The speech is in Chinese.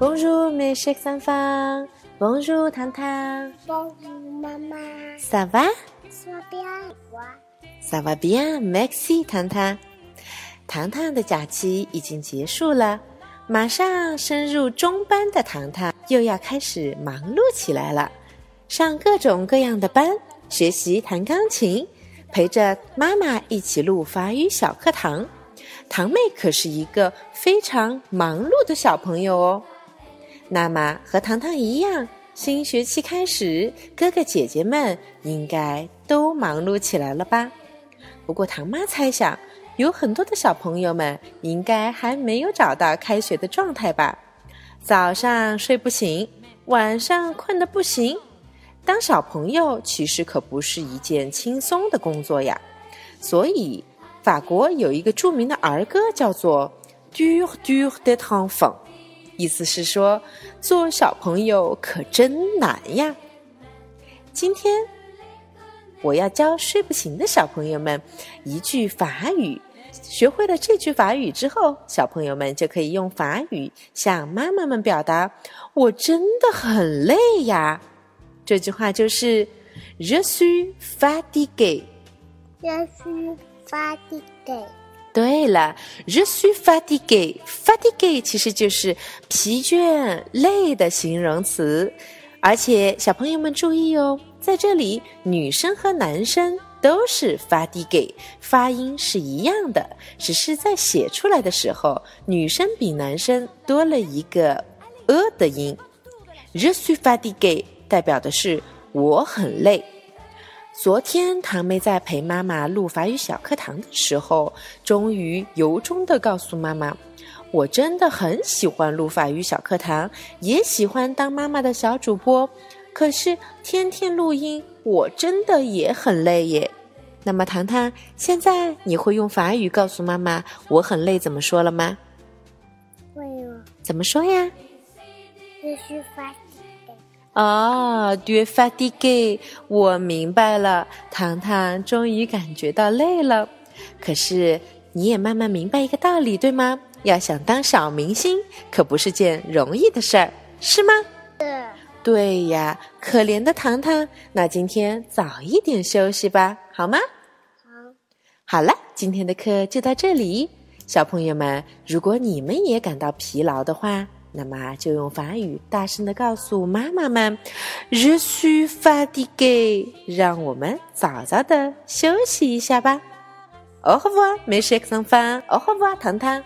Bonjour, mes chers enfants. Bonjour, 糖糖。Bonjour? Ça? Ça va bien, merci, 糖糖。糖糖的假期已经结束了，马上升入中班的糖糖又要开始忙碌起来了，上各种各样的班，学习弹钢琴，陪着妈妈一起录法语小课堂。堂妹可是一个非常忙碌的小朋友哦。那么和糖糖一样，新学期开始，哥哥姐姐们应该都忙碌起来了吧？不过糖妈猜想，有很多的小朋友们应该还没有找到开学的状态吧？早上睡不醒，晚上困得不行。当小朋友其实可不是一件轻松的工作呀，所以法国有一个著名的儿歌叫做《dur dur d e t e n f a n t》，意思是说做小朋友可真难呀。今天我要教睡不醒的小朋友们一句法语，学会了这句法语之后，小朋友们就可以用法语向妈妈们表达：“我真的很累呀。”这句话就是 “Je suis fatigué”。Je suis fatigué. 对了，je suis fatigué。fatigué 其实就是疲倦、累的形容词。而且小朋友们注意哦，在这里女生和男生都是 fatigué，发音是一样的，只是在写出来的时候，女生比男生多了一个 a 的音。je suis fatigué 代表的是我很累。昨天堂妹在陪妈妈录法语小课堂的时候，终于由衷的告诉妈妈：“我真的很喜欢录法语小课堂，也喜欢当妈妈的小主播。可是天天录音，我真的也很累耶。”那么糖糖，现在你会用法语告诉妈妈我很累怎么说了吗？会了。怎么说呀？Je suis fatigué. 哦 d u fatigué，我明白了。糖糖终于感觉到累了，可是你也慢慢明白一个道理，对吗？要想当小明星，可不是件容易的事儿，是吗？是。对呀，可怜的糖糖，那今天早一点休息吧，好吗？好。好了，今天的课就到这里。小朋友们，如果你们也感到疲劳的话，那么就用法语大声的告诉妈妈们：“Je suis fatigué。”让我们早早的休息一下吧。Au revoir, mes chers enfants. Au revoir，糖糖。